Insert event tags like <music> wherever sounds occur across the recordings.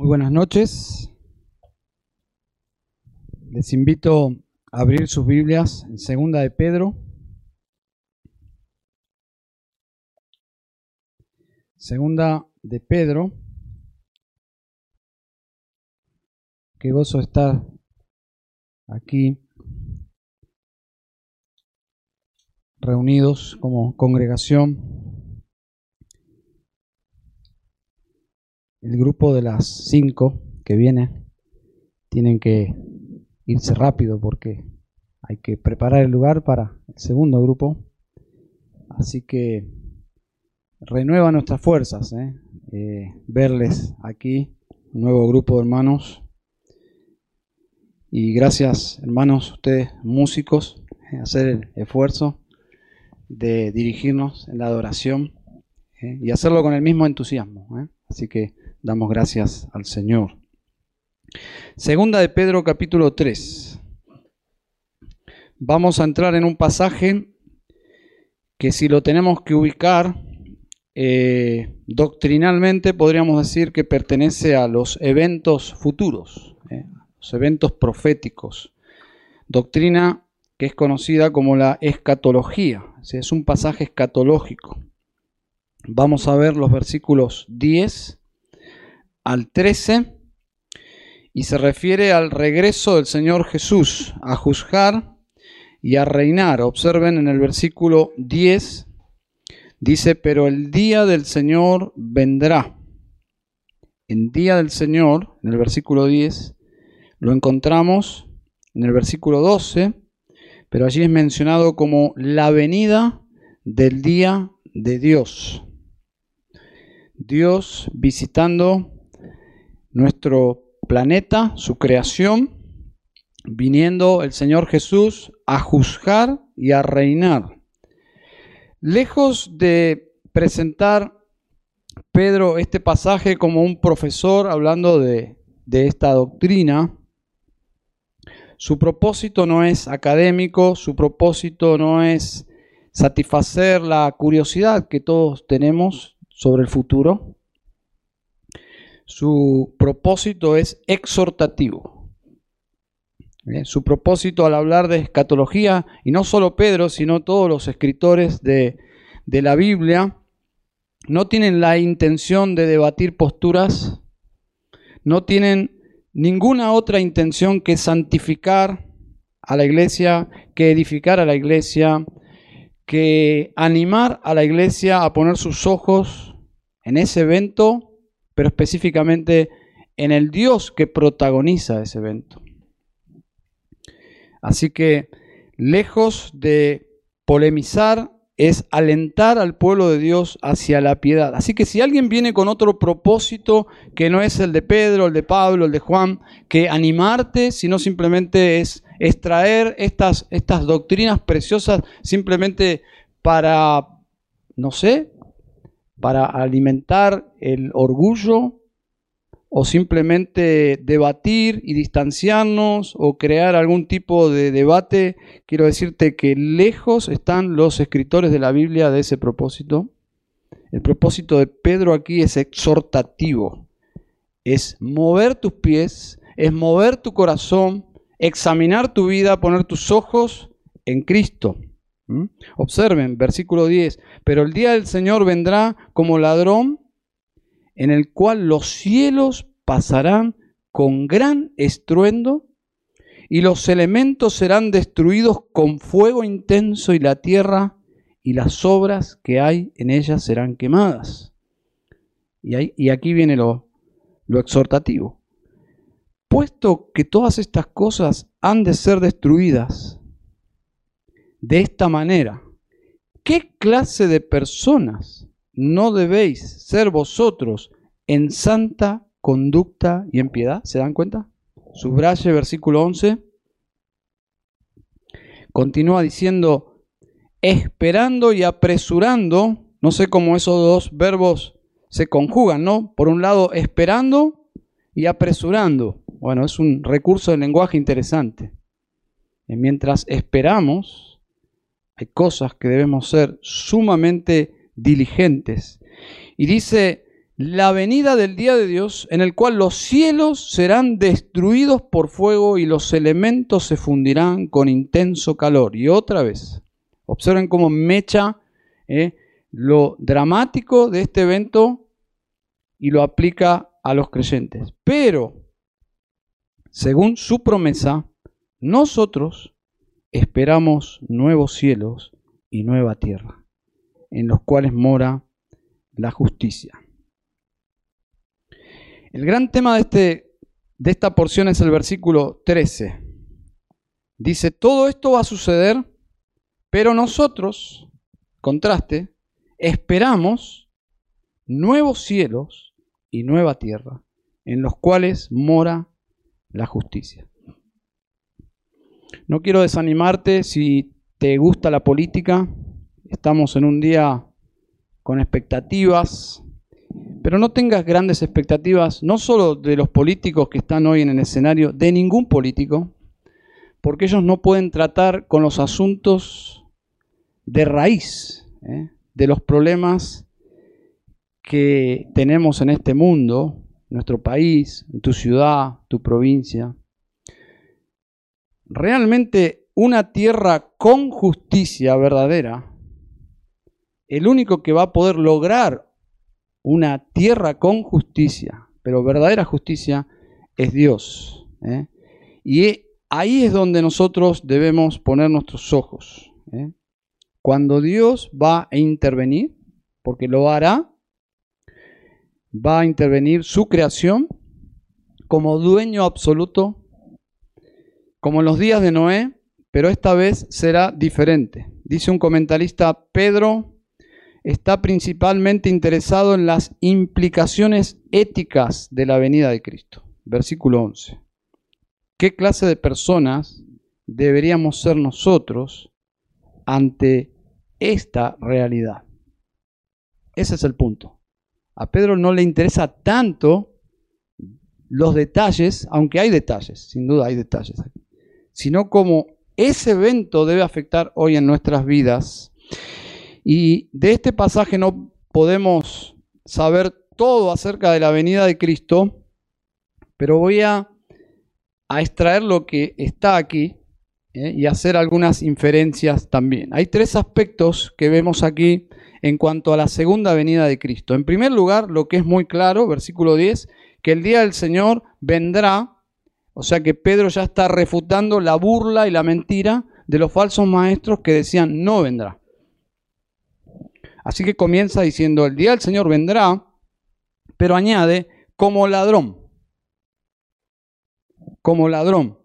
Muy buenas noches. Les invito a abrir sus Biblias en Segunda de Pedro. Segunda de Pedro. Qué gozo estar aquí reunidos como congregación. El grupo de las cinco que viene tienen que irse rápido porque hay que preparar el lugar para el segundo grupo. Así que renueva nuestras fuerzas ¿eh? Eh, verles aquí, un nuevo grupo de hermanos. Y gracias, hermanos, ustedes músicos, eh, hacer el esfuerzo de dirigirnos en la adoración y hacerlo con el mismo entusiasmo. Así que damos gracias al Señor. Segunda de Pedro capítulo 3. Vamos a entrar en un pasaje que si lo tenemos que ubicar eh, doctrinalmente podríamos decir que pertenece a los eventos futuros, eh, los eventos proféticos. Doctrina que es conocida como la escatología, es un pasaje escatológico. Vamos a ver los versículos 10 al 13 y se refiere al regreso del Señor Jesús a juzgar y a reinar. Observen en el versículo 10, dice, pero el día del Señor vendrá. El día del Señor, en el versículo 10, lo encontramos en el versículo 12, pero allí es mencionado como la venida del día de Dios. Dios visitando nuestro planeta, su creación, viniendo el Señor Jesús a juzgar y a reinar. Lejos de presentar Pedro este pasaje como un profesor hablando de, de esta doctrina, su propósito no es académico, su propósito no es satisfacer la curiosidad que todos tenemos sobre el futuro, su propósito es exhortativo. Su propósito al hablar de escatología, y no solo Pedro, sino todos los escritores de, de la Biblia, no tienen la intención de debatir posturas, no tienen ninguna otra intención que santificar a la iglesia, que edificar a la iglesia, que animar a la iglesia a poner sus ojos en ese evento pero específicamente en el Dios que protagoniza ese evento. Así que, lejos de polemizar, es alentar al pueblo de Dios hacia la piedad. Así que si alguien viene con otro propósito que no es el de Pedro, el de Pablo, el de Juan, que animarte, sino simplemente es extraer estas, estas doctrinas preciosas simplemente para, no sé, para alimentar el orgullo o simplemente debatir y distanciarnos o crear algún tipo de debate, quiero decirte que lejos están los escritores de la Biblia de ese propósito. El propósito de Pedro aquí es exhortativo, es mover tus pies, es mover tu corazón, examinar tu vida, poner tus ojos en Cristo. ¿Mm? Observen, versículo 10, pero el día del Señor vendrá como ladrón en el cual los cielos pasarán con gran estruendo y los elementos serán destruidos con fuego intenso y la tierra y las obras que hay en ellas serán quemadas. Y, aquí viene lo exhortativo. Puesto que todas estas cosas han de ser destruidas, de esta manera. ¿Qué clase de personas no debéis ser vosotros en santa conducta y en piedad? ¿Se dan cuenta? Subraye versículo 11. Continúa diciendo, esperando y apresurando, no sé cómo esos dos verbos se conjugan, ¿no? Por un lado, esperando y apresurando. Bueno, es un recurso de lenguaje interesante. Mientras esperamos, hay cosas que debemos ser sumamente diligentes. Y dice, la venida del día de Dios en el cual los cielos serán destruidos por fuego y los elementos se fundirán con intenso calor. Y otra vez, observen cómo mecha eh, lo dramático de este evento y lo aplica a los creyentes. Pero, según su promesa, nosotros esperamos nuevos cielos y nueva tierra, en los cuales mora la justicia. El gran tema de, este, de esta porción es el versículo 13. Dice, todo esto va a suceder, pero nosotros, contraste, esperamos nuevos cielos y nueva tierra, en los cuales mora la justicia. No quiero desanimarte si te gusta la política. Estamos en un día con expectativas, pero no tengas grandes expectativas, no solo de los políticos que están hoy en el escenario, de ningún político, porque ellos no pueden tratar con los asuntos de raíz, ¿eh? de los problemas que tenemos en este mundo, nuestro país, en tu ciudad, tu provincia. Realmente una tierra con justicia verdadera, el único que va a poder lograr una tierra con justicia, pero verdadera justicia, es Dios. ¿eh? Y ahí es donde nosotros debemos poner nuestros ojos. ¿eh? Cuando Dios va a intervenir, porque lo hará, va a intervenir su creación como dueño absoluto, como en los días de Noé, pero esta vez será diferente. Dice un comentarista, Pedro está principalmente interesado en las implicaciones éticas de la venida de Cristo. Versículo 11. ¿Qué clase de personas deberíamos ser nosotros ante esta realidad? Ese es el punto. A Pedro no le interesa tanto los detalles, aunque hay detalles, sin duda hay detalles, sino cómo ese evento debe afectar hoy en nuestras vidas y de este pasaje no podemos saber todo acerca de la venida de Cristo, pero voy a, extraer lo que está aquí ¿eh? y hacer algunas inferencias también. Hay tres aspectos que vemos aquí en cuanto a la segunda venida de Cristo. En primer lugar, lo que es muy claro, versículo 10, que el día del Señor vendrá, o sea que Pedro ya está refutando la burla y la mentira de los falsos maestros que decían no vendrá. Así que comienza diciendo, el día del Señor vendrá, pero añade, como ladrón. Como ladrón.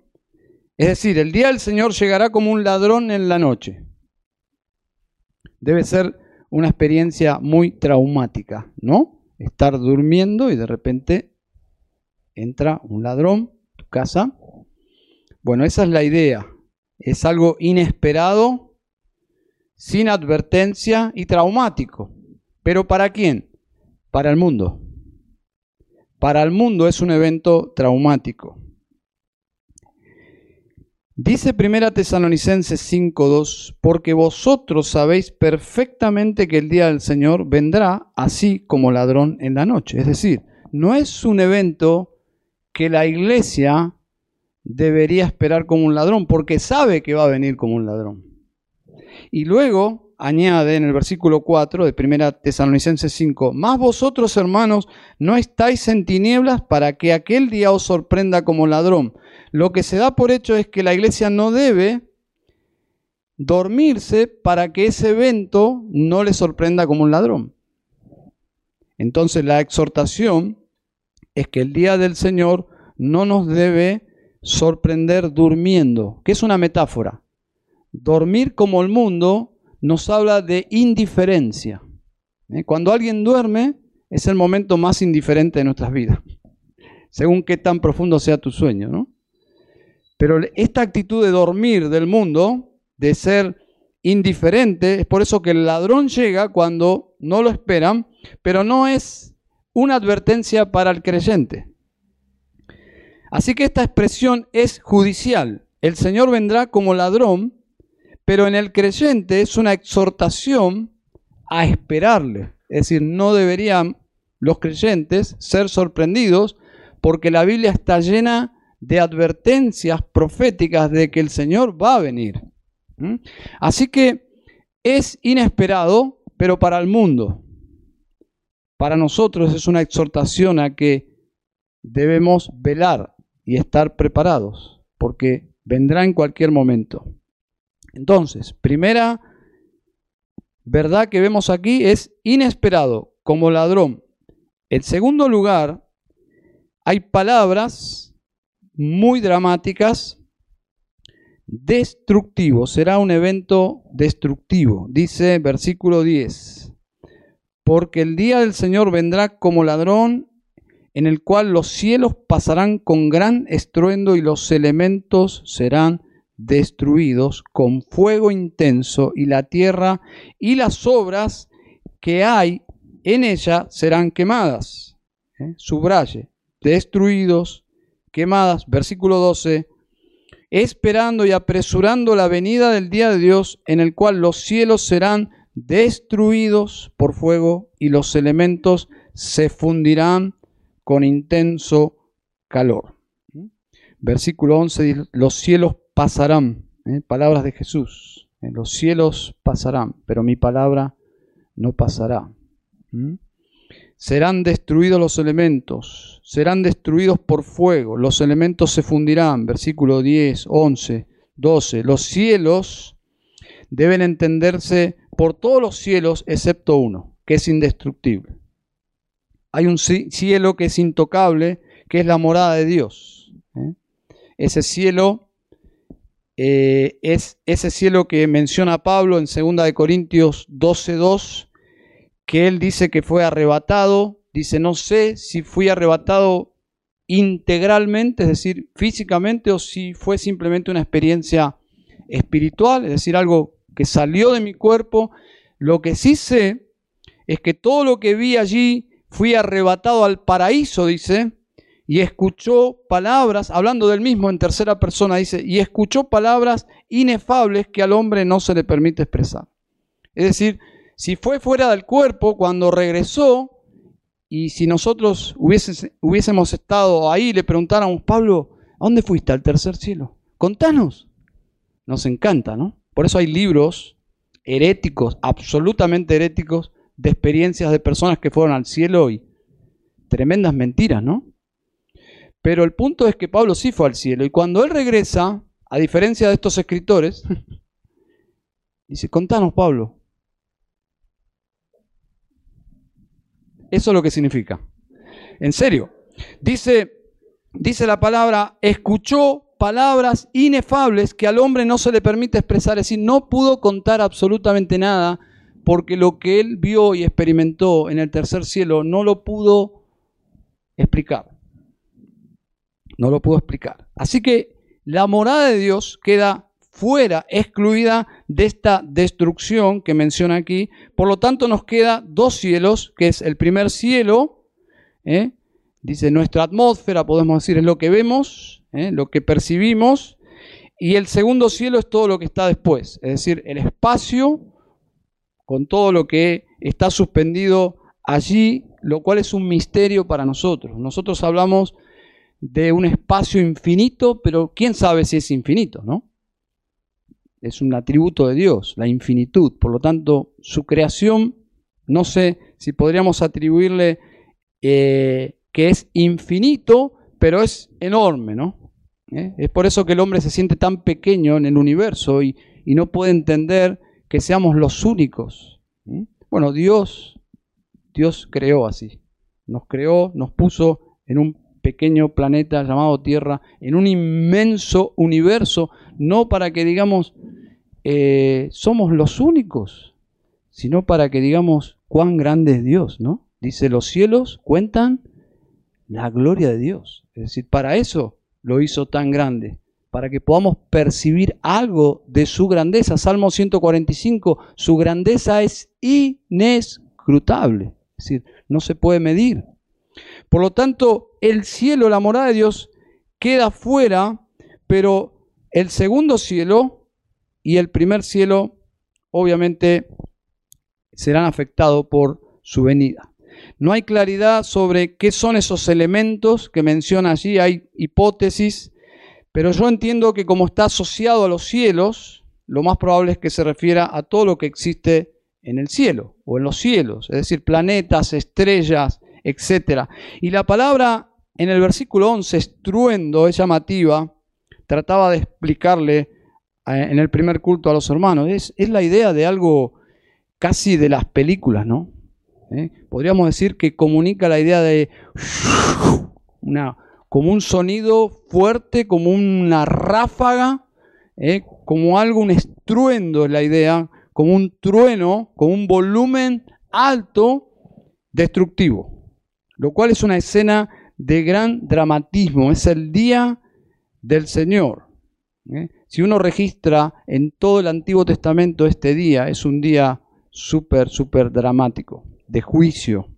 Es decir, el día del Señor llegará como un ladrón en la noche. Debe ser una experiencia muy traumática, ¿no? Estar durmiendo y de repente entra un ladrón casa. Bueno, esa es la idea. Es algo inesperado sin advertencia y traumático. ¿Pero para quién? Para el mundo. Para el mundo es un evento traumático. Dice Primera Tesalonicenses 5:2, porque vosotros sabéis perfectamente que el día del Señor vendrá así como ladrón en la noche. Es decir, no es un evento que la iglesia debería esperar como un ladrón, porque sabe que va a venir como un ladrón. Y luego añade en el versículo 4 de 1 Tesalonicenses 5, más vosotros hermanos no estáis en tinieblas para que aquel día os sorprenda como ladrón. Lo que se da por hecho es que la iglesia no debe dormirse para que ese evento no le sorprenda como un ladrón. Entonces la exhortación es que el día del Señor no nos debe sorprender durmiendo, que es una metáfora. Dormir como el mundo nos habla de indiferencia. ¿eh? Cuando alguien duerme es el momento más indiferente de nuestras vidas, según qué tan profundo sea tu sueño. ¿no? Pero esta actitud de dormir del mundo, de ser indiferente, es por eso que el ladrón llega cuando no lo esperan, pero no es una advertencia para el creyente. Así que esta expresión es judicial. El Señor vendrá como ladrón pero en el creyente es una exhortación a esperarle. Es decir, no deberían los creyentes, ser sorprendidos, porque la Biblia está llena de advertencias proféticas de que el Señor va a venir. ¿Mm? Así que es inesperado, pero para el mundo. Para nosotros es una exhortación a que debemos velar y estar preparados, porque vendrá en cualquier momento. Entonces, primera verdad que vemos aquí es inesperado, como ladrón. En segundo lugar, hay palabras muy dramáticas. Destructivo, será un evento destructivo. Dice versículo 10, porque el día del Señor vendrá como ladrón en el cual los cielos pasarán con gran estruendo y los elementos serán destruidos con fuego intenso y la tierra y las obras que hay en ella serán quemadas. ¿Eh? Subraye, destruidos, quemadas. Versículo 12. Esperando y apresurando la venida del día de Dios en el cual los cielos serán destruidos por fuego y los elementos se fundirán con intenso calor. Versículo 11, los cielos pasarán, ¿eh? palabras de Jesús, ¿eh? los cielos pasarán, pero mi palabra no pasará. Serán destruidos los elementos, serán destruidos por fuego, los elementos se fundirán, versículo 10, 11, 12, los cielos deben entenderse por todos los cielos excepto uno, que es indestructible. Hay un cielo que es intocable, que es la morada de Dios. ¿eh? Ese cielo eh, es ese cielo que menciona Pablo en 2 Corintios 12.2, que él dice que fue arrebatado. Dice, no sé si fui arrebatado integralmente, es decir, físicamente, o si fue simplemente una experiencia espiritual, es decir, algo que salió de mi cuerpo. Lo que sí sé es que todo lo que vi allí fui arrebatado al paraíso, dice, y escuchó palabras, hablando del mismo en tercera persona, dice, y escuchó palabras inefables que al hombre no se le permite expresar. Es decir, si fue fuera del cuerpo cuando regresó, y si nosotros hubiésemos estado ahí, le preguntáramos, Pablo, ¿a dónde fuiste? Al tercer cielo. Contanos. Nos encanta, ¿no? Por eso hay libros heréticos, absolutamente heréticos, de experiencias de personas que fueron al cielo y tremendas mentiras, ¿no? Pero el punto es que Pablo sí fue al cielo y cuando él regresa, a diferencia de estos escritores, <laughs> dice, contanos Pablo. Eso es lo que significa. En serio. Dice, dice la palabra, escuchó palabras inefables que al hombre no se le permite expresar, es decir, no pudo contar absolutamente nada porque lo que él vio y experimentó en el tercer cielo no lo pudo explicar. No lo pudo explicar. Así que la morada de Dios queda fuera, excluida de esta destrucción que menciona aquí. Por lo tanto, nos queda dos cielos, que es el primer cielo, ¿eh? Dice nuestra atmósfera, podemos decir, es lo que vemos, ¿eh? lo que percibimos, y el segundo cielo es todo lo que está después, es decir, el espacio con todo lo que está suspendido allí, lo cual es un misterio para nosotros. Nosotros hablamos de un espacio infinito, pero quién sabe si es infinito, ¿no? Es un atributo de Dios, la infinitud. Por lo tanto, su creación, no sé si podríamos atribuirle eh, que es infinito, pero es enorme, ¿no? ¿Eh? Es por eso que el hombre se siente tan pequeño en el universo y, no puede entender que seamos los únicos. Bueno, Dios, Dios creó así. Nos creó, nos puso en un pequeño planeta llamado Tierra, en un inmenso universo, no para que digamos eh, somos los únicos, sino para que digamos cuán grande es Dios, ¿no? Dice, los cielos cuentan la gloria de Dios. Es decir, para eso lo hizo tan grande para que podamos percibir algo de su grandeza. Salmo 145, su grandeza es inescrutable, es decir, no se puede medir. Por lo tanto, el cielo, la morada de Dios, queda fuera, pero el segundo cielo y el primer cielo, obviamente, serán afectados por su venida. No hay claridad sobre qué son esos elementos que menciona allí, hay hipótesis, pero yo entiendo que como está asociado a los cielos, lo más probable es que se refiera a todo lo que existe en el cielo o en los cielos, es decir, planetas, estrellas, etc. Y la palabra en el versículo 11, estruendo, es llamativa, trataba de explicarle eh, en el primer culto a los hermanos. Es, es la idea de algo casi de las películas, ¿no? ¿Eh? Podríamos decir que comunica la idea de <laughs> una, como un sonido fuerte, como una ráfaga, ¿eh? como algo, un estruendo es la idea, como un trueno, con un volumen alto, destructivo. Lo cual es una escena de gran dramatismo. Es el día del Señor. ¿eh? Si uno registra en todo el Antiguo Testamento este día, es un día súper, súper dramático, de juicio.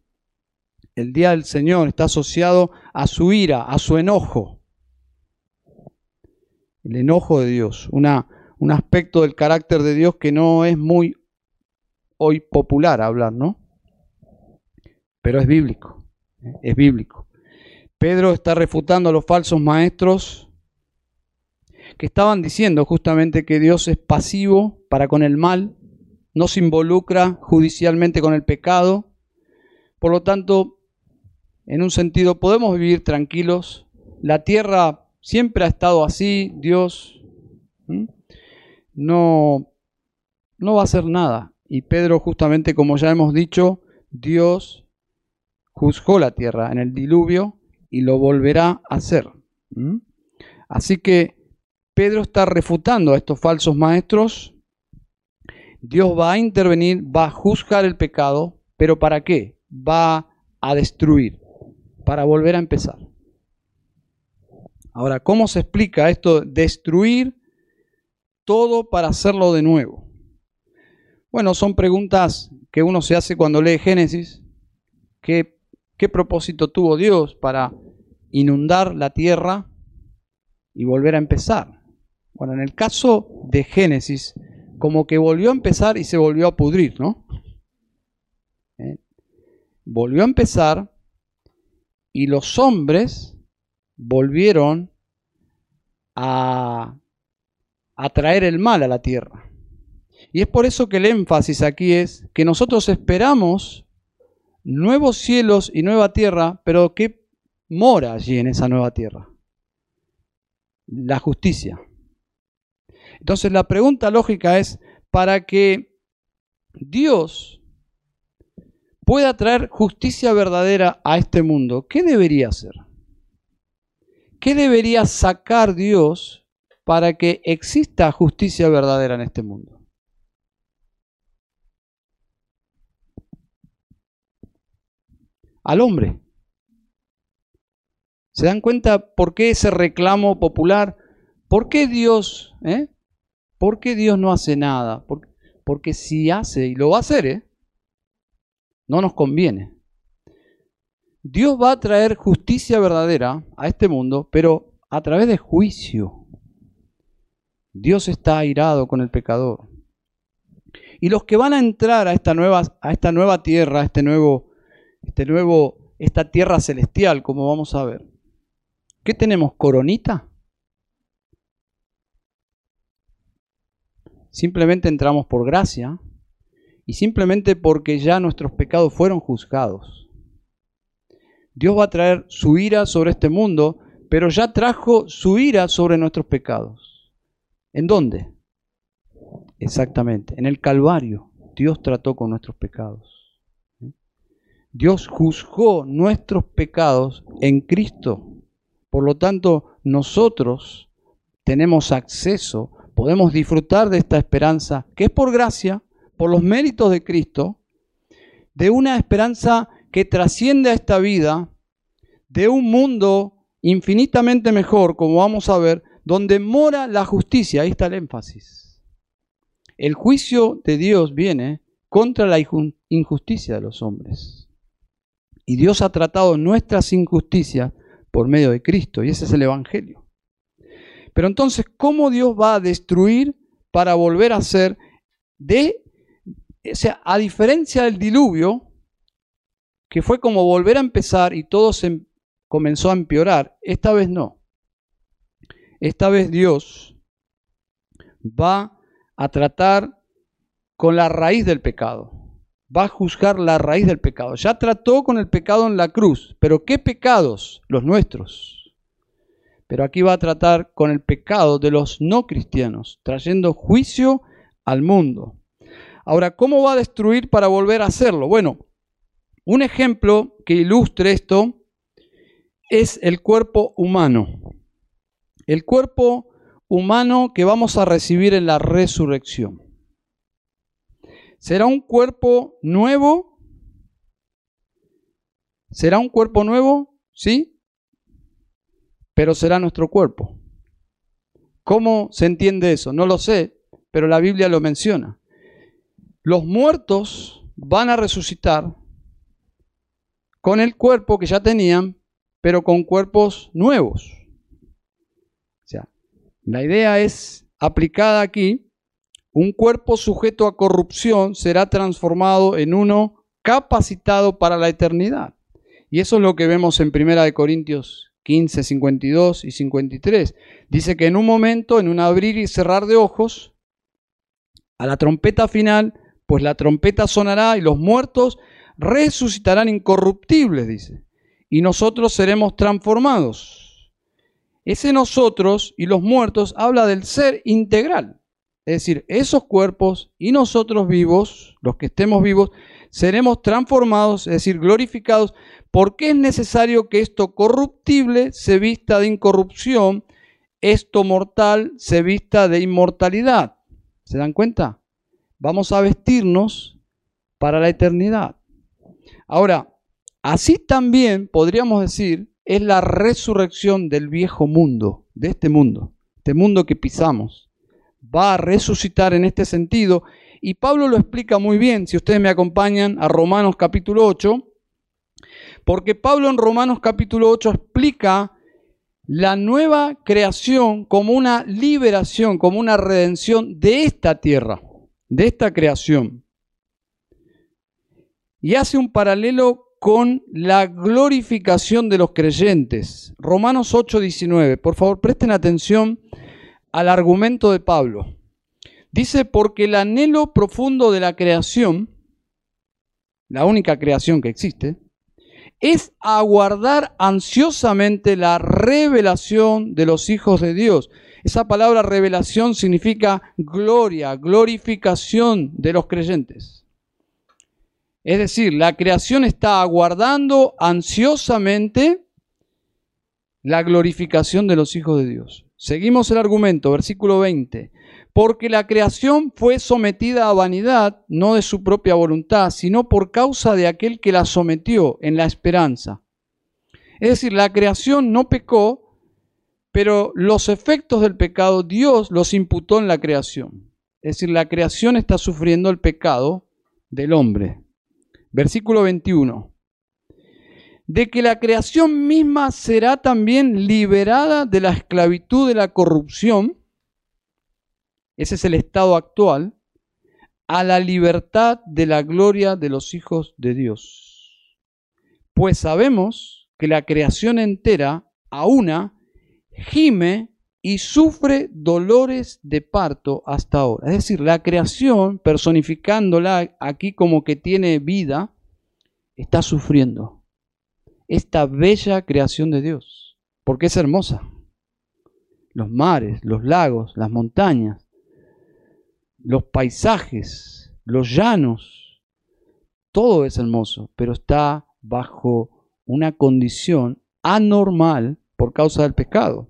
El día del Señor está asociado a su ira, a su enojo. El enojo de Dios, una, un aspecto del carácter de Dios que no es muy hoy popular hablar, ¿no? Pero es bíblico, es bíblico. Pedro está refutando a los falsos maestros que estaban diciendo justamente que Dios es pasivo para con el mal, no se involucra judicialmente con el pecado. Por lo tanto, en un sentido, podemos vivir tranquilos. La tierra siempre ha estado así, Dios no, no va a hacer nada. Y Pedro, justamente como ya hemos dicho, Dios juzgó la tierra en el diluvio y lo volverá a hacer. Así que Pedro está refutando a estos falsos maestros. Dios va a intervenir, va a juzgar el pecado, pero ¿para qué? Va a destruir, para volver a empezar. Ahora, ¿cómo se explica esto? Destruir todo para hacerlo de nuevo. Bueno, son preguntas que uno se hace cuando lee Génesis. ¿Qué, qué propósito tuvo Dios para inundar la tierra y volver a empezar. Bueno, en el caso de Génesis, como que volvió a empezar y se volvió a pudrir, ¿no? ¿Eh? Volvió a empezar y los hombres volvieron a, a traer el mal a la tierra. Y es por eso que el énfasis aquí es que nosotros esperamos nuevos cielos y nueva tierra, pero que mora allí en esa nueva tierra? La justicia. Entonces la pregunta lógica es, para que Dios pueda traer justicia verdadera a este mundo, ¿qué debería hacer? ¿Qué debería sacar Dios para que exista justicia verdadera en este mundo? Al hombre. ¿Se dan cuenta por qué ese reclamo popular? ¿Por qué Dios, eh? ¿Por qué Dios no hace nada? Porque, si hace, y lo va a hacer, ¿eh? no nos conviene. Dios va a traer justicia verdadera a este mundo, pero a través de juicio. Dios está airado con el pecador. Y los que van a entrar a esta nueva, a esta nueva tierra, a este nuevo, este nuevo, esta tierra celestial, como vamos a ver, ¿Qué tenemos? ¿Coronita? Simplemente entramos por gracia y simplemente porque ya nuestros pecados fueron juzgados. Dios va a traer su ira sobre este mundo, pero ya trajo su ira sobre nuestros pecados. ¿En dónde? Exactamente, en el Calvario. Dios trató con nuestros pecados. Dios juzgó nuestros pecados en Cristo por lo tanto, nosotros tenemos acceso, podemos disfrutar de esta esperanza, que es por gracia, por los méritos de Cristo, de una esperanza que trasciende a esta vida, de un mundo infinitamente mejor, como vamos a ver, donde mora la justicia. Ahí está el énfasis. El juicio de Dios viene contra la injusticia de los hombres. Y Dios ha tratado nuestras injusticias por medio de Cristo, y ese es el Evangelio. Pero entonces, ¿cómo Dios va a destruir para volver a ser de, o sea, a diferencia del diluvio, que fue como volver a empezar y todo se comenzó a empeorar. Esta vez no. Esta vez Dios va a tratar con la raíz del pecado. Va a juzgar la raíz del pecado. Ya trató con el pecado en la cruz, pero ¿qué pecados? Los nuestros. Pero aquí va a tratar con el pecado de los no cristianos, trayendo juicio al mundo. Ahora, ¿cómo va a destruir para volver a hacerlo? Bueno, un ejemplo que ilustre esto es el cuerpo humano. El cuerpo humano que vamos a recibir en la resurrección. ¿Será un cuerpo nuevo? ¿Será un cuerpo nuevo? Sí. Pero será nuestro cuerpo. ¿Cómo se entiende eso? No lo sé, pero la Biblia lo menciona. Los muertos van a resucitar con el cuerpo que ya tenían, pero con cuerpos nuevos. O sea, la idea es aplicada aquí, un cuerpo sujeto a corrupción será transformado en uno capacitado para la eternidad. Y eso es lo que vemos en 1 Corintios 15, 52 y 53. Dice que en un momento, en un abrir y cerrar de ojos, a la trompeta final, pues la trompeta sonará y los muertos resucitarán incorruptibles, dice, y nosotros seremos transformados. Ese nosotros y los muertos habla del ser integral. Es decir, esos cuerpos y nosotros vivos, los que estemos vivos, seremos transformados, es decir, glorificados, porque es necesario que esto corruptible se vista de incorrupción, esto mortal se vista de inmortalidad. ¿Se dan cuenta? Vamos a vestirnos para la eternidad. Ahora, así también podríamos decir, es la resurrección del viejo mundo, de este mundo, este mundo que pisamos. Va a resucitar en este sentido y Pablo lo explica muy bien, si ustedes me acompañan a Romanos capítulo 8, porque Pablo en Romanos capítulo 8 explica la nueva creación como una liberación, como una redención de esta tierra, de esta creación y hace un paralelo con la glorificación de los creyentes. Romanos 8:19. Por favor, presten atención al argumento de Pablo. Dice, porque el anhelo profundo de la creación, la única creación que existe, es aguardar ansiosamente la revelación de los hijos de Dios. Esa palabra revelación significa gloria, glorificación de los creyentes. Es decir, la creación está aguardando ansiosamente la glorificación de los hijos de Dios. Seguimos el argumento, versículo 20. Porque la creación fue sometida a vanidad, no de su propia voluntad, sino por causa de aquel que la sometió en la esperanza. Es decir, la creación no pecó, pero los efectos del pecado Dios los imputó en la creación. Es decir, la creación está sufriendo el pecado del hombre. Versículo 21. De que la creación misma será también liberada de la esclavitud de la corrupción, ese es el estado actual, a la libertad de la gloria de los hijos de Dios. Pues sabemos que la creación entera, a una, gime y sufre dolores de parto hasta ahora. Es decir, la creación, personificándola aquí como que tiene vida, está sufriendo esta bella creación de Dios, porque es hermosa. Los mares, los lagos, las montañas, los paisajes, los llanos, todo es hermoso, pero está bajo una condición anormal por causa del pecado.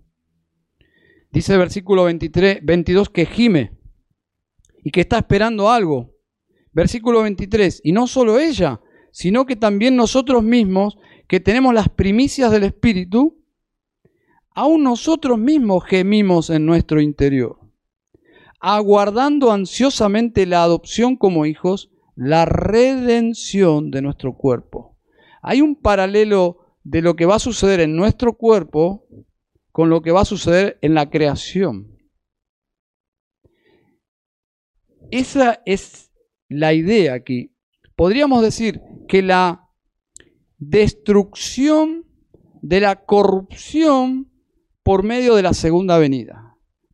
Dice el versículo 23, 22 que gime y que está esperando algo. Versículo 23, y no solo ella, sino que también nosotros mismos, que tenemos las primicias del Espíritu, aún nosotros mismos gemimos en nuestro interior, aguardando ansiosamente la adopción como hijos, la redención de nuestro cuerpo. Hay un paralelo de lo que va a suceder en nuestro cuerpo con lo que va a suceder en la creación. Esa es la idea aquí. Podríamos decir que la destrucción de la corrupción por medio de la segunda venida.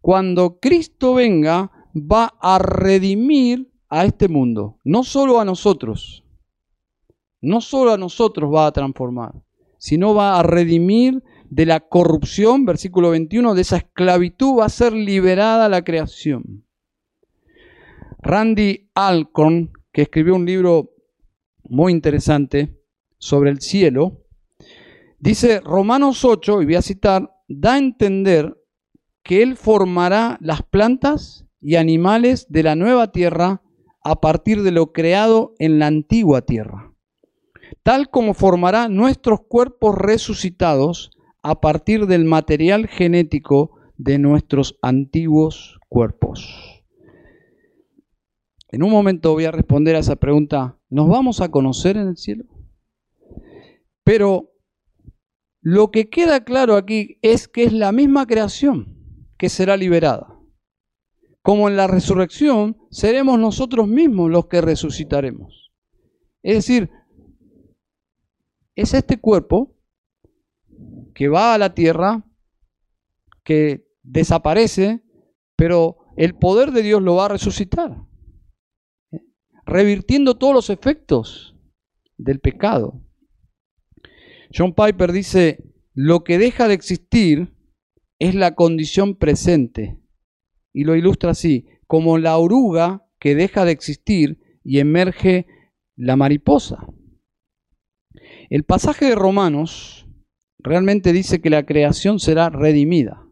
Cuando Cristo venga, va a redimir a este mundo, no solo a nosotros, no solo a nosotros va a transformar, sino va a redimir de la corrupción, versículo 21, de esa esclavitud va a ser liberada la creación. Randy Alcorn, que escribió un libro muy interesante sobre el cielo, dice Romanos 8, y voy a citar, da a entender que Él formará las plantas y animales de la nueva tierra a partir de lo creado en la antigua tierra, tal como formará nuestros cuerpos resucitados a partir del material genético de nuestros antiguos cuerpos. En un momento voy a responder a esa pregunta, ¿nos vamos a conocer en el cielo? Pero lo que queda claro aquí es que es la misma creación que será liberada. Como en la resurrección, seremos nosotros mismos los que resucitaremos. Es decir, es este cuerpo que va a la tierra, que desaparece, pero el poder de Dios lo va a resucitar, revirtiendo todos los efectos del pecado. John Piper dice, lo que deja de existir es la condición presente, y lo ilustra así, como la oruga que deja de existir y emerge la mariposa. El pasaje de Romanos realmente dice que la creación será redimida.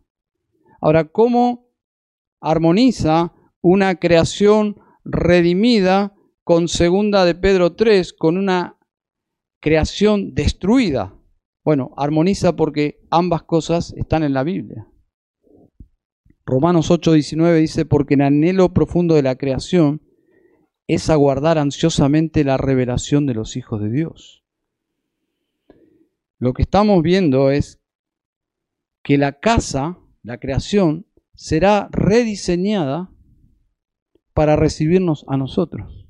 Ahora, ¿cómo armoniza una creación redimida con segunda de Pedro 3, con una creación destruida? Bueno, armoniza porque ambas cosas están en la Biblia. Romanos 8:19 dice, porque en anhelo profundo de la creación es aguardar ansiosamente la revelación de los hijos de Dios. Lo que estamos viendo es que la casa, la creación, será rediseñada para recibirnos a nosotros.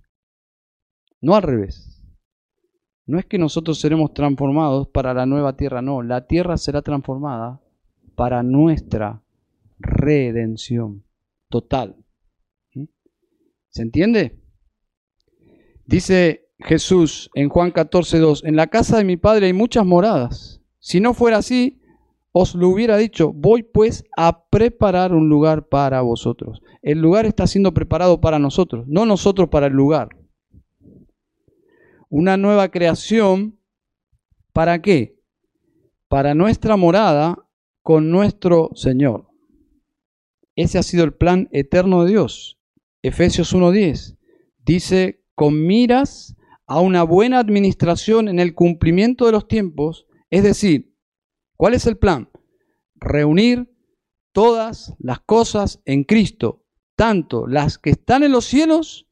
No al revés. No es que nosotros seremos transformados para la nueva tierra, no. La tierra será transformada para nuestra redención total. ¿Mm? ¿Se entiende? Dice Jesús en Juan 14, 2, en la casa de mi Padre hay muchas moradas. Si no fuera así, os lo hubiera dicho, voy pues a preparar un lugar para vosotros. El lugar está siendo preparado para nosotros, no nosotros para el lugar. Una nueva creación, ¿para qué? Para nuestra morada con nuestro Señor. Ese ha sido el plan eterno de Dios. Efesios 1.10 dice, con miras a una buena administración en el cumplimiento de los tiempos, es decir, ¿cuál es el plan? Reunir todas las cosas en Cristo, tanto las que están en los cielos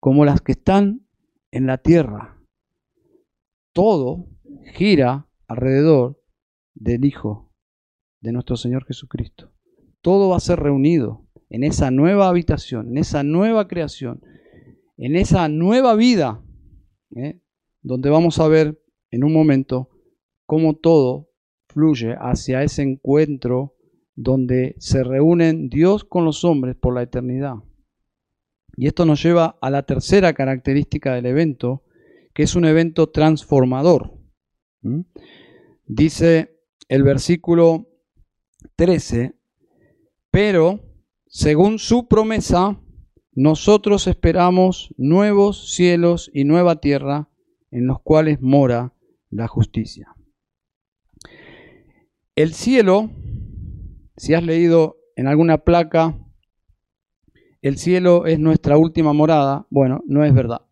como las que están en la tierra. Todo gira alrededor del Hijo de nuestro Señor Jesucristo. Todo va a ser reunido en esa nueva habitación, en esa nueva creación, en esa nueva vida ¿eh? donde vamos a ver en un momento cómo todo fluye hacia ese encuentro donde se reúnen Dios con los hombres por la eternidad. Y esto nos lleva a la tercera característica del evento, que es un evento transformador. Dice el versículo 13, pero según su promesa, nosotros esperamos nuevos cielos y nueva tierra en los cuales mora la justicia. El cielo, si has leído en alguna placa, el cielo es nuestra última morada, bueno, no es verdad.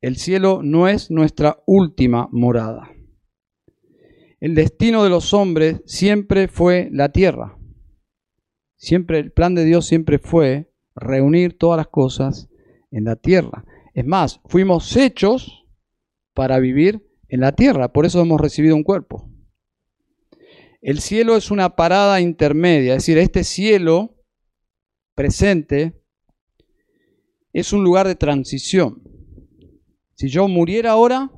El cielo no es nuestra última morada. El destino de los hombres siempre fue la tierra. Siempre el plan de Dios siempre fue reunir todas las cosas en la tierra. Es más, fuimos hechos para vivir en la tierra, por eso hemos recibido un cuerpo. El cielo es una parada intermedia, es decir, este cielo presente es un lugar de transición. Si yo muriera ahora,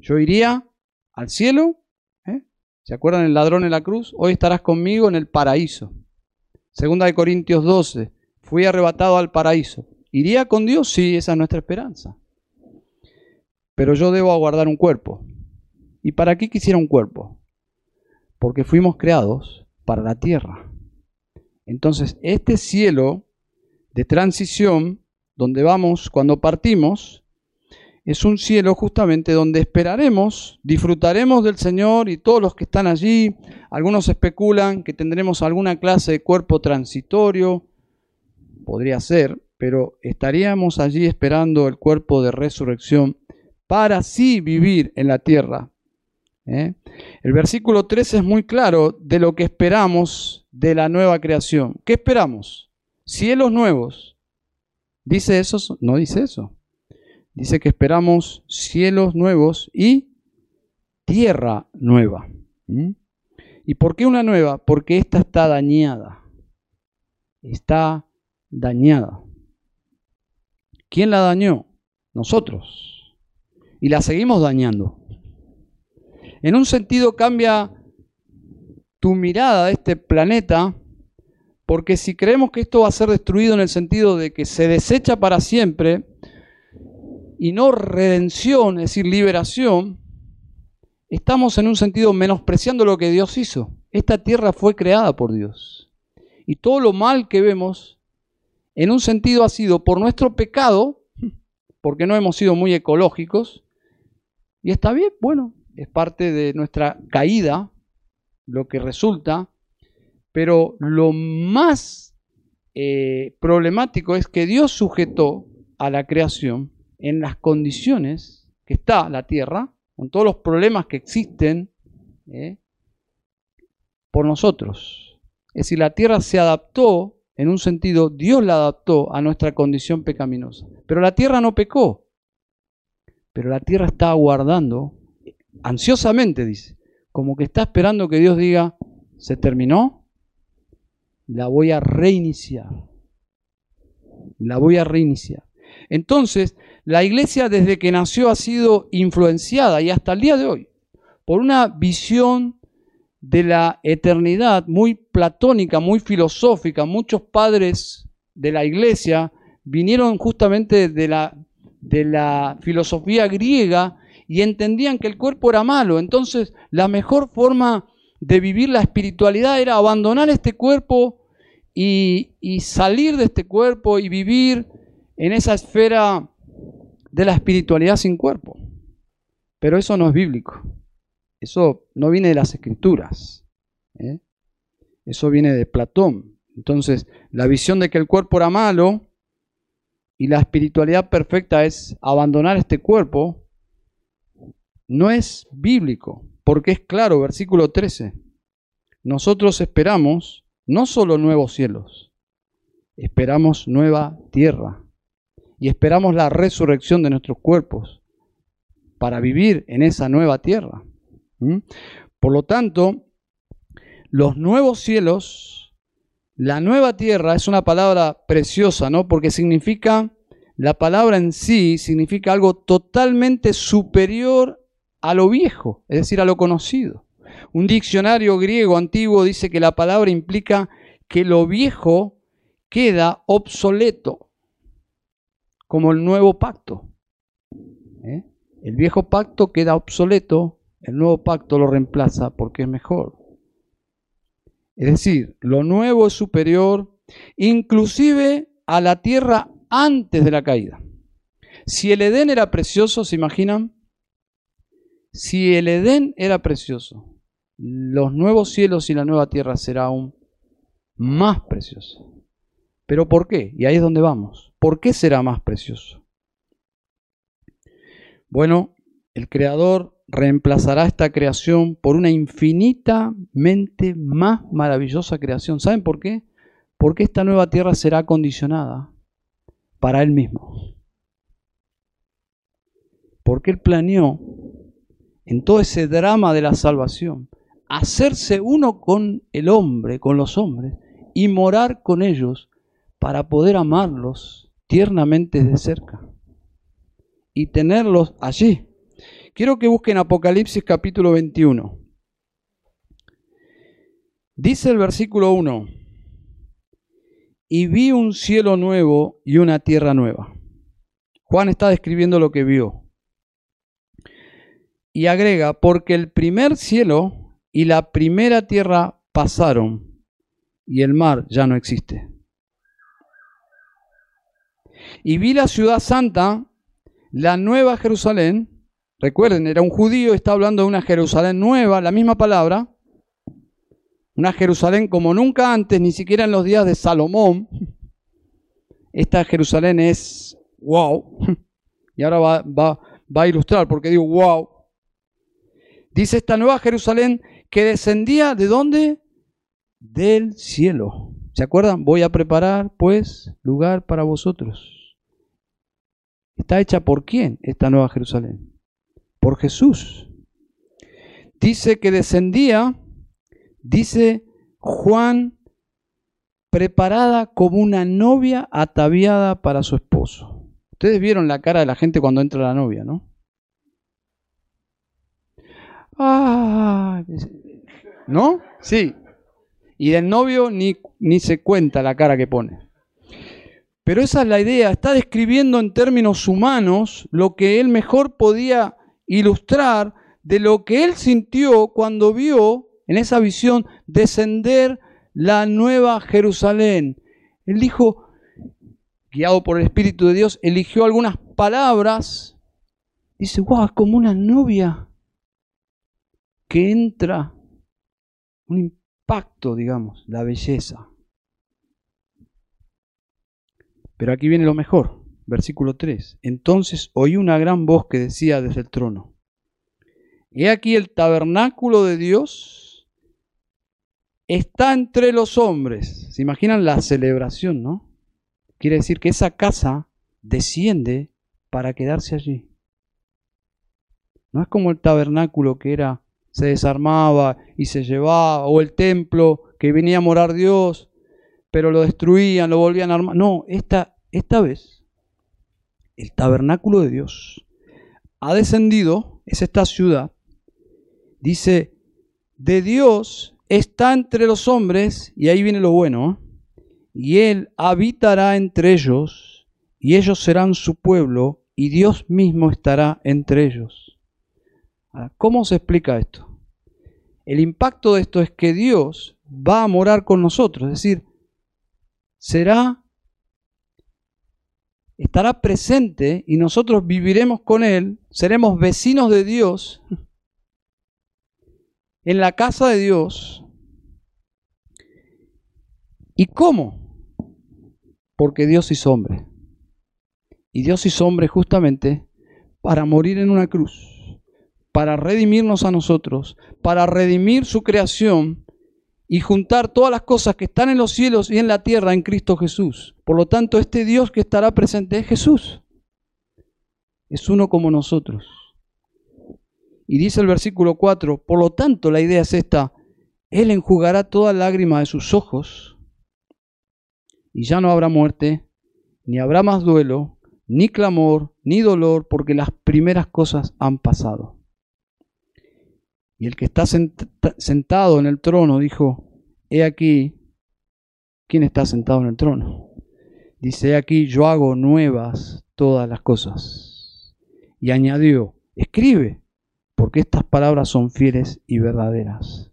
Yo iría al cielo, ¿eh? ¿se acuerdan el ladrón en la cruz? Hoy estarás conmigo en el paraíso. Segunda de Corintios 12, fui arrebatado al paraíso. ¿Iría con Dios? Sí, esa es nuestra esperanza. Pero yo debo aguardar un cuerpo. ¿Y para qué quisiera un cuerpo? Porque fuimos creados para la tierra. Entonces, este cielo de transición, donde vamos cuando partimos, es un cielo justamente donde esperaremos, disfrutaremos del Señor y todos los que están allí. Algunos especulan que tendremos alguna clase de cuerpo transitorio, podría ser, pero estaríamos allí esperando el cuerpo de resurrección para así vivir en la tierra. ¿eh? El versículo 13 es muy claro de lo que esperamos de la nueva creación. ¿Qué esperamos? Cielos nuevos. ¿Dice eso? No dice eso. Dice que esperamos cielos nuevos y tierra nueva. ¿Mm? ¿Y por qué una nueva? Porque esta está dañada. Está dañada. ¿Quién la dañó? Nosotros. Y la seguimos dañando. En un sentido cambia tu mirada de este planeta, porque si creemos que esto va a ser destruido en el sentido de que se desecha para siempre, y no redención, es decir, liberación, estamos en un sentido menospreciando lo que Dios hizo. Esta tierra fue creada por Dios. Y todo lo mal que vemos, en un sentido ha sido por nuestro pecado, porque no hemos sido muy ecológicos, y está bien, bueno, es parte de nuestra caída, lo que resulta, pero lo más eh, problemático es que Dios sujetó a la creación en las condiciones que está la Tierra, con todos los problemas que existen ¿eh? por nosotros. Es decir, la Tierra se adaptó, en un sentido, Dios la adaptó a nuestra condición pecaminosa. Pero la Tierra no pecó. Pero la Tierra está aguardando, ansiosamente dice, como que está esperando que Dios diga, se terminó, la voy a reiniciar. La voy a reiniciar. Entonces, la iglesia desde que nació ha sido influenciada y hasta el día de hoy por una visión de la eternidad muy platónica, muy filosófica. Muchos padres de la iglesia vinieron justamente de la, filosofía griega y entendían que el cuerpo era malo. Entonces la mejor forma de vivir la espiritualidad era abandonar este cuerpo y salir de este cuerpo y vivir en esa esfera de la espiritualidad sin cuerpo. Pero eso no es bíblico. Eso no viene de las escrituras. ¿eh? Eso viene de Platón. Entonces, la visión de que el cuerpo era malo y la espiritualidad perfecta es abandonar este cuerpo, no es bíblico, porque es claro, versículo 13. Nosotros esperamos no solo nuevos cielos, esperamos nueva tierra y esperamos la resurrección de nuestros cuerpos para vivir en esa nueva tierra. Por lo tanto, los nuevos cielos, la nueva tierra es una palabra preciosa, ¿no? Porque significa, la palabra en sí significa algo totalmente superior a lo viejo, es decir, a lo conocido. Un diccionario griego antiguo dice que la palabra implica que lo viejo queda obsoleto como el nuevo pacto. ¿eh? El viejo pacto queda obsoleto, el nuevo pacto lo reemplaza porque es mejor. Es decir, lo nuevo es superior inclusive a la tierra antes de la caída. Si el Edén era precioso, ¿se imaginan? Si el Edén era precioso, los nuevos cielos y la nueva tierra será aún más precioso. ¿Pero por qué? Y ahí es donde vamos. ¿Por qué será más precioso? Bueno, el Creador reemplazará esta creación por una infinitamente más maravillosa creación. ¿Saben por qué? Porque esta nueva tierra será condicionada para Él mismo. Porque Él planeó en todo ese drama de la salvación hacerse uno con el hombre, con los hombres, y morar con ellos para poder amarlos tiernamente de cerca y tenerlos allí. Quiero que busquen Apocalipsis capítulo 21. Dice el versículo 1, y vi un cielo nuevo y una tierra nueva. Juan está describiendo lo que vio. Y agrega, porque el primer cielo y la primera tierra pasaron y el mar ya no existe. Y vi la ciudad santa, la nueva Jerusalén. Recuerden, era un judío, está hablando de una Jerusalén nueva, la misma palabra. Una Jerusalén como nunca antes, ni siquiera en los días de Salomón. Esta Jerusalén es wow. Y ahora va, va, a ilustrar porque digo wow. Dice esta nueva Jerusalén que descendía de dónde? Del cielo. ¿Se acuerdan? Voy a preparar pues lugar para vosotros. ¿Está hecha por quién esta nueva Jerusalén? Por Jesús. Dice que descendía, dice Juan, preparada como una novia ataviada para su esposo. Ustedes vieron la cara de la gente cuando entra la novia, ¿no? Ah, ¿No? Sí. Y del novio ni, ni se cuenta la cara que pone. Pero esa es la idea, está describiendo en términos humanos lo que él mejor podía ilustrar de lo que él sintió cuando vio en esa visión descender la nueva Jerusalén. Él dijo, guiado por el Espíritu de Dios, eligió algunas palabras. Dice, wow, es como una novia que entra, un impacto, digamos, la belleza. Pero aquí viene lo mejor, versículo 3. Entonces oí una gran voz que decía desde el trono, He aquí el tabernáculo de Dios está entre los hombres. ¿Se imaginan la celebración, no? Quiere decir que esa casa desciende para quedarse allí. No es como el tabernáculo que era, se desarmaba y se llevaba, o el templo que venía a morar Dios, pero lo destruían, lo volvían a armar. No, esta, esta vez el tabernáculo de Dios ha descendido, es esta ciudad, dice, de Dios está entre los hombres, y ahí viene lo bueno, y Él habitará entre ellos, y ellos serán su pueblo, y Dios mismo estará entre ellos. ¿Cómo se explica esto? El impacto de esto es que Dios va a morar con nosotros, es decir, será, estará presente y nosotros viviremos con Él, seremos vecinos de Dios, en la casa de Dios. ¿Y cómo? porque Dios hizo hombre. Y Dios hizo hombre justamente para morir en una cruz, para redimirnos a nosotros, para redimir su creación y juntar todas las cosas que están en los cielos y en la tierra en Cristo Jesús. Por lo tanto, este Dios que estará presente es Jesús. Es uno como nosotros. Y dice el versículo 4, por lo tanto la idea es esta, Él enjugará toda lágrima de sus ojos y ya no habrá muerte, ni habrá más duelo, ni clamor, ni dolor, porque las primeras cosas han pasado. Y el que está sentado en el trono dijo, he aquí, ¿quién está sentado en el trono? Dice, he aquí, yo hago nuevas todas las cosas. Y añadió, escribe, porque estas palabras son fieles y verdaderas.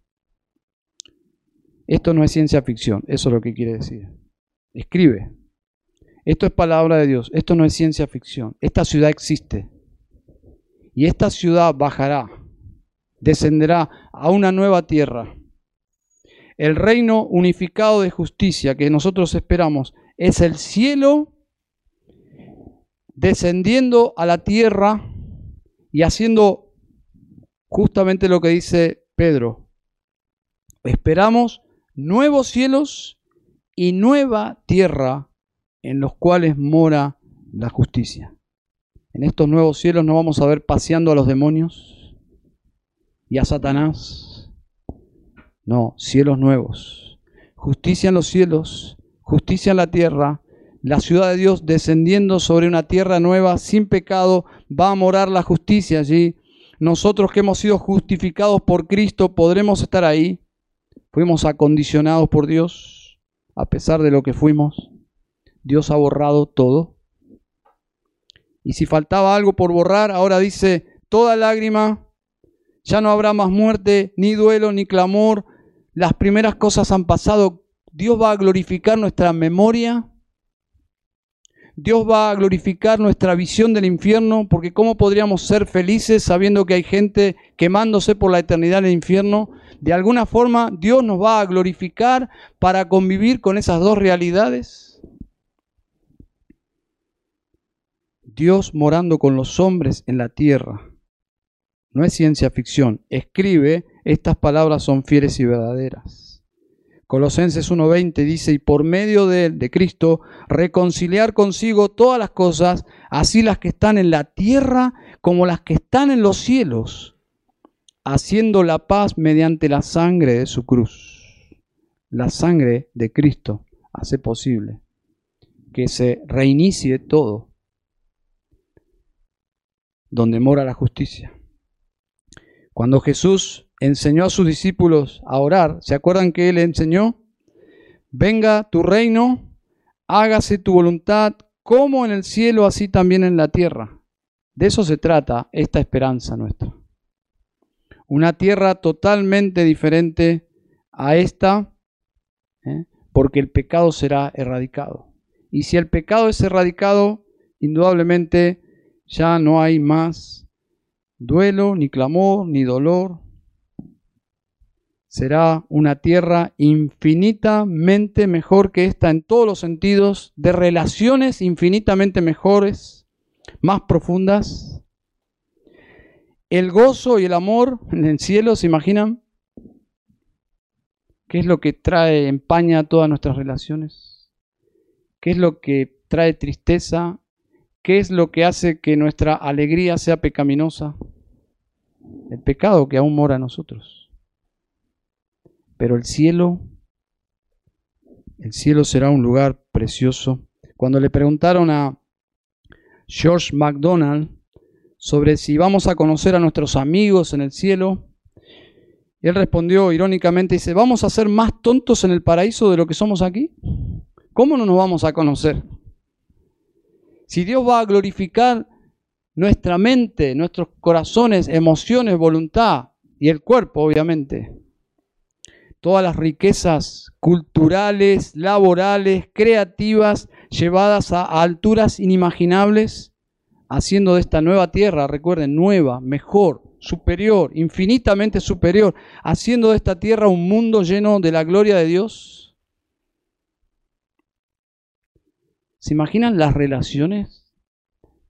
Esto no es ciencia ficción, eso es lo que quiere decir. Escribe. Esto es palabra de Dios. Esto no es ciencia ficción. Esta ciudad existe. Y esta ciudad bajará, descenderá a una nueva tierra. El reino unificado de justicia que nosotros esperamos es el cielo descendiendo a la tierra y haciendo justamente lo que dice Pedro. Esperamos nuevos cielos y nueva tierra en los cuales mora la justicia. En estos nuevos cielos no vamos a ver paseando a los demonios y a Satanás. No, cielos nuevos. Justicia en los cielos, justicia en la tierra. La ciudad de Dios descendiendo sobre una tierra nueva sin pecado, va a morar la justicia allí. nosotros que hemos sido justificados por Cristo podremos estar ahí. Fuimos acondicionados por Dios, a pesar de lo que fuimos. Dios ha borrado todo. Y si faltaba algo por borrar, ahora dice, toda lágrima, ya no habrá más muerte, ni duelo, ni clamor. Las primeras cosas han pasado. Dios va a glorificar nuestra memoria Dios va a glorificar nuestra visión del infierno, porque ¿cómo podríamos ser felices sabiendo que hay gente quemándose por la eternidad en el infierno? De alguna forma, Dios nos va a glorificar para convivir con esas dos realidades. Dios morando con los hombres en la tierra. No es ciencia ficción. Escribe, estas palabras son fieles y verdaderas. Colosenses 1.20 dice, y por medio de, de Cristo, reconciliar consigo todas las cosas, así las que están en la tierra como las que están en los cielos, haciendo la paz mediante la sangre de su cruz. La sangre de Cristo hace posible que se reinicie todo donde mora la justicia. Cuando Jesús enseñó a sus discípulos a orar. ¿Se acuerdan que él enseñó? Venga tu reino, hágase tu voluntad, como en el cielo, así también en la tierra. De eso se trata esta esperanza nuestra. Una tierra totalmente diferente a esta, ¿eh? porque el pecado será erradicado. Y si el pecado es erradicado, indudablemente ya no hay más duelo, ni clamor, ni dolor, será una tierra infinitamente mejor que esta en todos los sentidos, de relaciones infinitamente mejores, más profundas. El gozo y el amor en el cielo, ¿se imaginan? ¿Qué es lo que trae, empaña todas nuestras relaciones? ¿Qué es lo que trae tristeza? ¿Qué es lo que hace que nuestra alegría sea pecaminosa? El pecado que aún mora en nosotros. Pero el cielo, el cielo será un lugar precioso. Cuando le preguntaron a George MacDonald sobre si vamos a conocer a nuestros amigos en el cielo, él respondió irónicamente, dice, ¿vamos a ser más tontos en el paraíso de lo que somos aquí? ¿Cómo no nos vamos a conocer? Si Dios va a glorificar nuestra mente, nuestros corazones, emociones, voluntad y el cuerpo, obviamente, todas las riquezas culturales, laborales, creativas, llevadas a, alturas inimaginables, haciendo de esta nueva tierra, recuerden, nueva, mejor, superior, infinitamente superior, haciendo de esta tierra un mundo lleno de la gloria de Dios. ¿Se imaginan las relaciones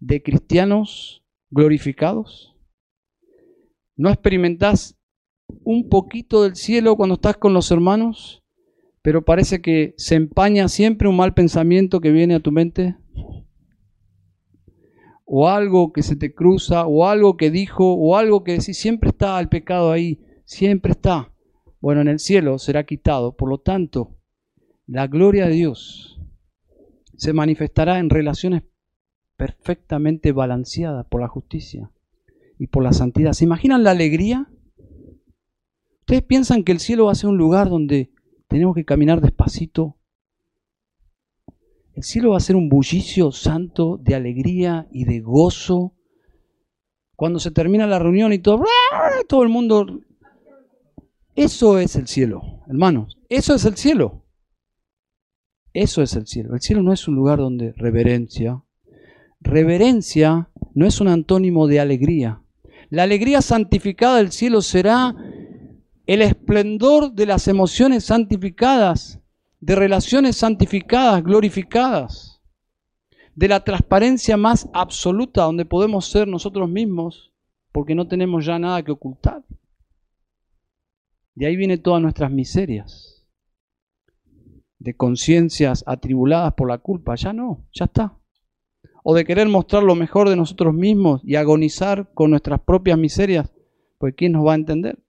de cristianos glorificados? ¿No experimentás un poquito del cielo cuando estás con los hermanos, pero parece que se empaña siempre un mal pensamiento que viene a tu mente? O algo que se te cruza, o algo que dijo, o algo que decís, siempre está el pecado ahí, siempre está. Bueno, en el cielo será quitado. Por lo tanto, la gloria de Dios se manifestará en relaciones perfectamente balanceadas por la justicia y por la santidad. ¿Se imaginan la alegría? ¿Ustedes piensan que el cielo va a ser un lugar donde tenemos que caminar despacito? El cielo va a ser un bullicio santo de alegría y de gozo. Cuando se termina la reunión y todo, todo el mundo... Eso es el cielo, hermanos. Eso es el cielo. Eso es el cielo. El cielo no es un lugar donde reverencia. Reverencia no es un antónimo de alegría. La alegría santificada del cielo será el esplendor de las emociones santificadas, de relaciones santificadas, glorificadas, de la transparencia más absoluta donde podemos ser nosotros mismos porque no tenemos ya nada que ocultar. De ahí vienen todas nuestras miserias, de conciencias atribuladas por la culpa, ya no, ya está. O de querer mostrar lo mejor de nosotros mismos y agonizar con nuestras propias miserias, pues ¿quién nos va a entender?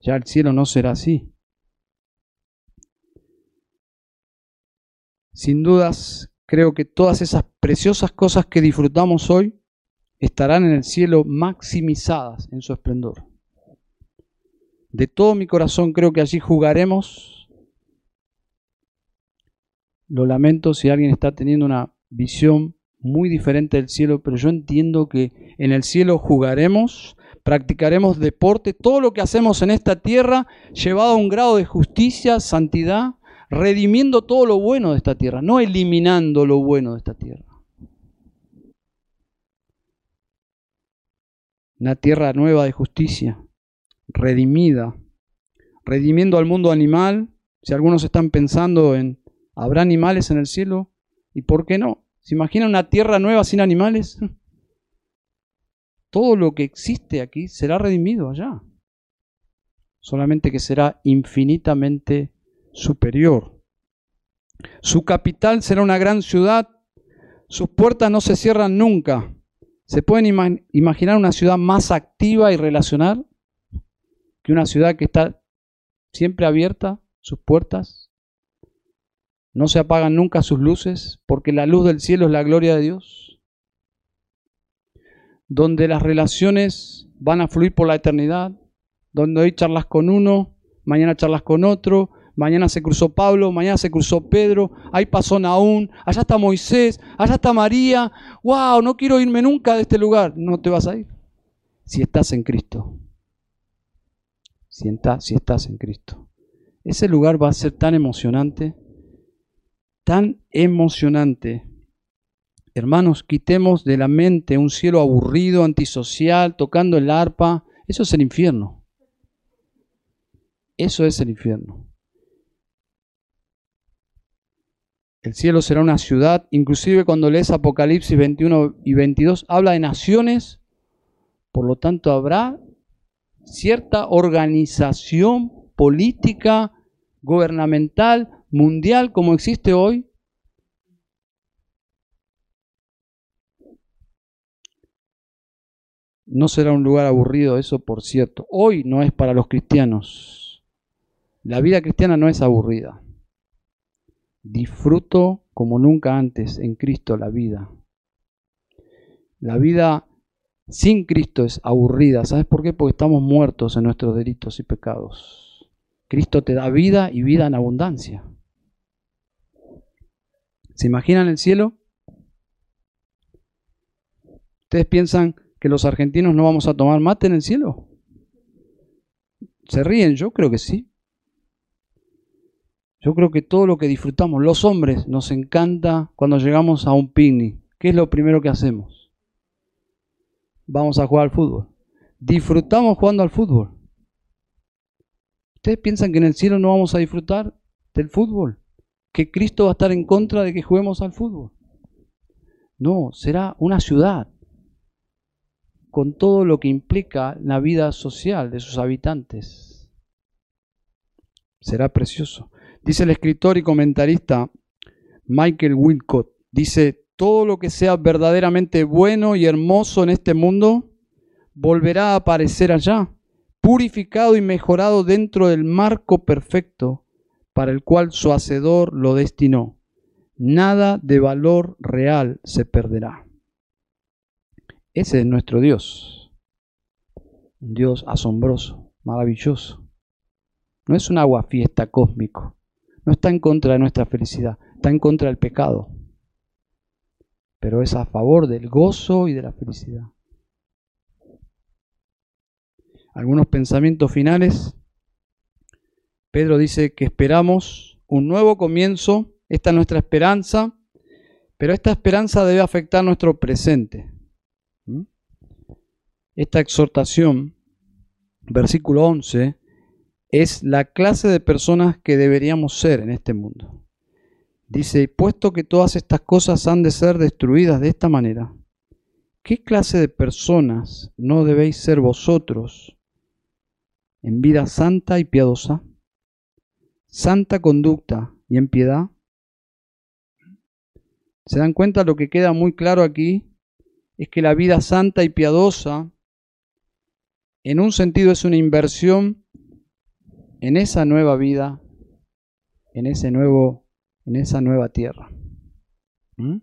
Ya el cielo no será así. Sin dudas, creo que todas esas preciosas cosas que disfrutamos hoy estarán en el cielo maximizadas en su esplendor. De todo mi corazón creo que allí jugaremos. Lo lamento si alguien está teniendo una visión muy diferente del cielo, pero yo entiendo que en el cielo jugaremos, practicaremos deporte, todo lo que hacemos en esta tierra llevado a un grado de justicia, santidad, redimiendo todo lo bueno de esta tierra, no eliminando lo bueno de esta tierra. Una tierra nueva de justicia, redimida, redimiendo al mundo animal. Si algunos están pensando en, ¿habrá animales en el cielo? ¿Y por qué no? ¿Se imagina una tierra nueva sin animales? <laughs> Todo lo que existe aquí será redimido allá. Solamente que será infinitamente superior. Su capital será una gran ciudad. Sus puertas no se cierran nunca. ¿Se pueden imaginar una ciudad más activa y relacional que una ciudad que está siempre abierta, sus puertas? No se apagan nunca sus luces porque la luz del cielo es la gloria de Dios. Donde las relaciones van a fluir por la eternidad. Donde hoy charlas con uno, mañana charlas con otro, mañana se cruzó Pablo, mañana se cruzó Pedro, ahí pasó Naún, allá está Moisés, allá está María. ¡Wow! No quiero irme nunca de este lugar. No te vas a ir si estás en Cristo. Si, si estás en Cristo. Ese lugar va a ser tan emocionante tan emocionante. Hermanos, quitemos de la mente un cielo aburrido, antisocial, tocando el arpa. Eso es el infierno. Eso es el infierno. El cielo será una ciudad, inclusive cuando lees Apocalipsis 21 y 22, habla de naciones, por lo tanto habrá cierta organización política, gubernamental, mundial como existe hoy? No será un lugar aburrido eso, por cierto. Hoy no es para los cristianos. La vida cristiana no es aburrida. Disfruto como nunca antes en Cristo la vida. La vida sin Cristo es aburrida. ¿Sabes por qué? Porque estamos muertos en nuestros delitos y pecados. Cristo te da vida y vida en abundancia. ¿Se imaginan el cielo? ¿Ustedes piensan que los argentinos no vamos a tomar mate en el cielo? ¿Se ríen? Yo creo que sí. Yo creo que todo lo que disfrutamos, los hombres, nos encanta cuando llegamos a un picnic. ¿Qué es lo primero que hacemos? Vamos a jugar al fútbol. Disfrutamos jugando al fútbol. ¿Ustedes piensan que en el cielo no vamos a disfrutar del fútbol? Que Cristo va a estar en contra de que juguemos al fútbol. No, será una ciudad con todo lo que implica la vida social de sus habitantes. Será precioso. Dice el escritor y comentarista Michael Wilcott, dice, todo lo que sea verdaderamente bueno y hermoso en este mundo volverá a aparecer allá, purificado y mejorado dentro del marco perfecto para el cual su hacedor lo destinó. Nada de valor real se perderá. Ese es nuestro Dios. Un Dios asombroso, maravilloso. No es un agua fiesta cósmico. No está en contra de nuestra felicidad, está en contra del pecado. Pero es a favor del gozo y de la felicidad. Algunos pensamientos finales Pedro dice que esperamos un nuevo comienzo, esta es nuestra esperanza, pero esta esperanza debe afectar nuestro presente. ¿Mm? Esta exhortación, versículo 11, es la clase de personas que deberíamos ser en este mundo. Dice, puesto que todas estas cosas han de ser destruidas de esta manera, ¿qué clase de personas no debéis ser vosotros en vida santa y piadosa? Santa conducta y en piedad. ¿Se dan cuenta? Lo que queda muy claro aquí es que la vida santa y piadosa, en un sentido, es una inversión en esa nueva vida, en, ese nuevo, en esa nueva tierra. ¿Mm?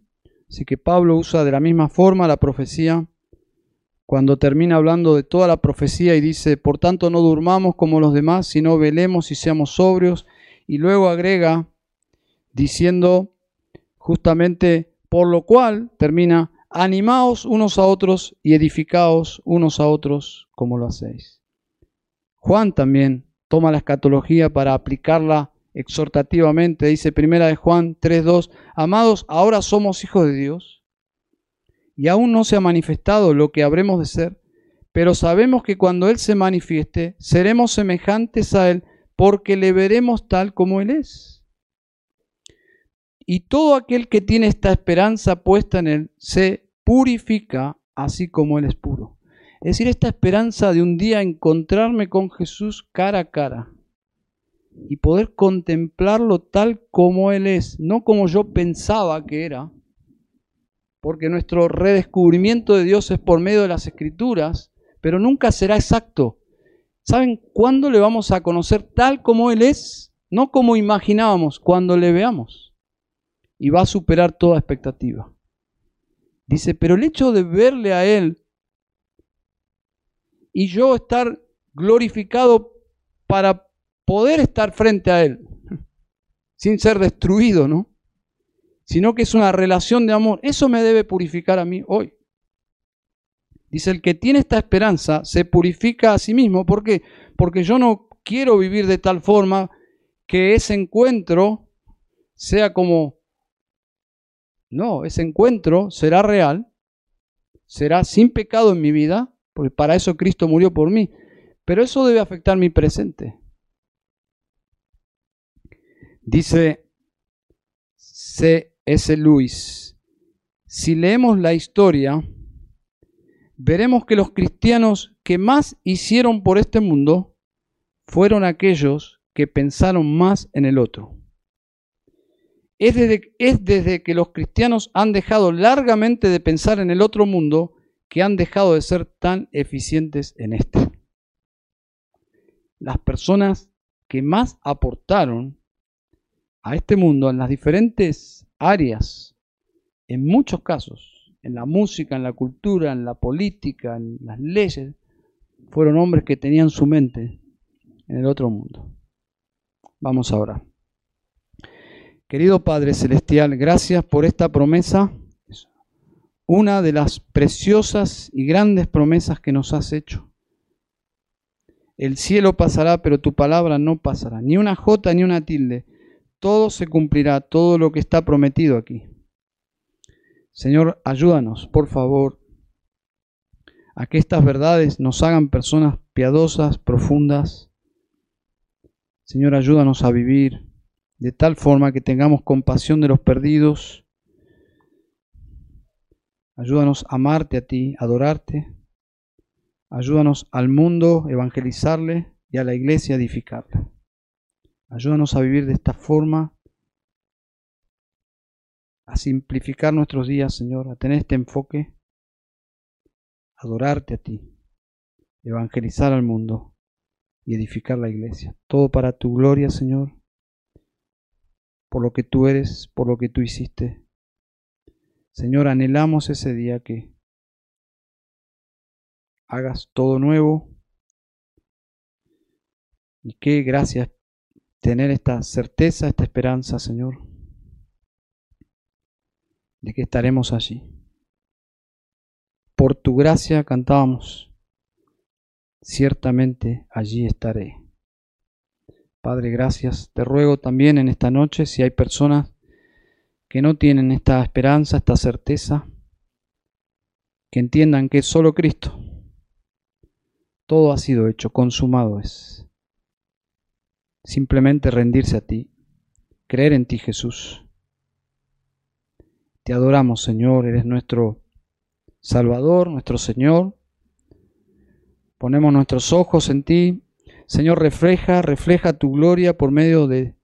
Así que Pablo usa de la misma forma la profecía cuando termina hablando de toda la profecía y dice, por tanto no durmamos como los demás, sino velemos y seamos sobrios. Y luego agrega diciendo justamente, por lo cual termina, animaos unos a otros y edificaos unos a otros como lo hacéis. Juan también toma la escatología para aplicarla exhortativamente. Dice primera de Juan 3.2, amados, ahora somos hijos de Dios y aún no se ha manifestado lo que habremos de ser, pero sabemos que cuando Él se manifieste, seremos semejantes a Él porque le veremos tal como Él es. Y todo aquel que tiene esta esperanza puesta en Él se purifica así como Él es puro. Es decir, esta esperanza de un día encontrarme con Jesús cara a cara y poder contemplarlo tal como Él es, no como yo pensaba que era, porque nuestro redescubrimiento de Dios es por medio de las escrituras, pero nunca será exacto. ¿Saben cuándo le vamos a conocer tal como Él es? No como imaginábamos, cuando le veamos. Y va a superar toda expectativa. Dice, pero el hecho de verle a Él y yo estar glorificado para poder estar frente a Él, <laughs> sin ser destruido, ¿no? Sino que es una relación de amor. Eso me debe purificar a mí hoy. Dice, el que tiene esta esperanza se purifica a sí mismo. ¿Por qué? Porque yo no quiero vivir de tal forma que ese encuentro sea como... No, ese encuentro será real, será sin pecado en mi vida, porque para eso Cristo murió por mí. Pero eso debe afectar mi presente. Dice C.S. Lewis, si leemos la historia, veremos que los cristianos que más hicieron por este mundo fueron aquellos que pensaron más en el otro. Es desde, es desde, que los cristianos han dejado largamente de pensar en el otro mundo que han dejado de ser tan eficientes en este. Las personas que más aportaron a este mundo en las diferentes áreas, en muchos casos, en la música, en la cultura, en la política, en las leyes, fueron hombres que tenían su mente en el otro mundo. Vamos ahora. Querido Padre Celestial, gracias por esta promesa, una de las preciosas y grandes promesas que nos has hecho. El cielo pasará, pero tu palabra no pasará, ni una jota ni una tilde todo se cumplirá, todo lo que está prometido aquí. Señor, ayúdanos, por favor, a que estas verdades nos hagan personas piadosas, profundas. Señor, ayúdanos a vivir de tal forma que tengamos compasión de los perdidos. Ayúdanos a amarte a ti, adorarte. Ayúdanos al mundo evangelizarle y a la iglesia edificarle. Ayúdanos a vivir de esta forma, a simplificar nuestros días, Señor, a tener este enfoque, adorarte a ti, evangelizar al mundo y edificar la iglesia. Todo para tu gloria, Señor, por lo que tú eres, por lo que tú hiciste. Señor, anhelamos ese día que hagas todo nuevo y que gracias tener esta certeza, esta esperanza, Señor, de que estaremos allí. Por tu gracia cantábamos, ciertamente allí estaré. Padre, gracias. Te ruego también en esta noche, si hay personas que no tienen esta esperanza, esta certeza, que entiendan que es solo Cristo. Todo ha sido hecho, consumado es simplemente rendirse a ti, creer en ti Jesús. Te adoramos Señor, eres nuestro Salvador, nuestro Señor. Ponemos nuestros ojos en ti. Señor, refleja, refleja tu gloria por medio de,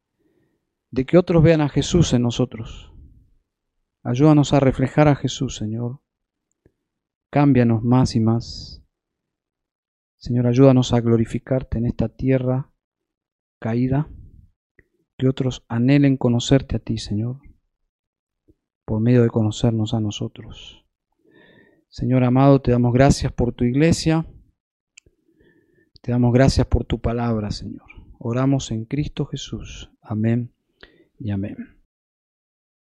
de que otros vean a Jesús en nosotros. Ayúdanos a reflejar a Jesús, Señor. Cámbianos más y más. Señor, ayúdanos a glorificarte en esta tierra caída, que otros anhelen conocerte a ti, Señor, por medio de conocernos a nosotros. Señor amado, te damos gracias por tu iglesia. Te damos gracias por tu palabra, Señor. Oramos en Cristo Jesús. Amén y amén.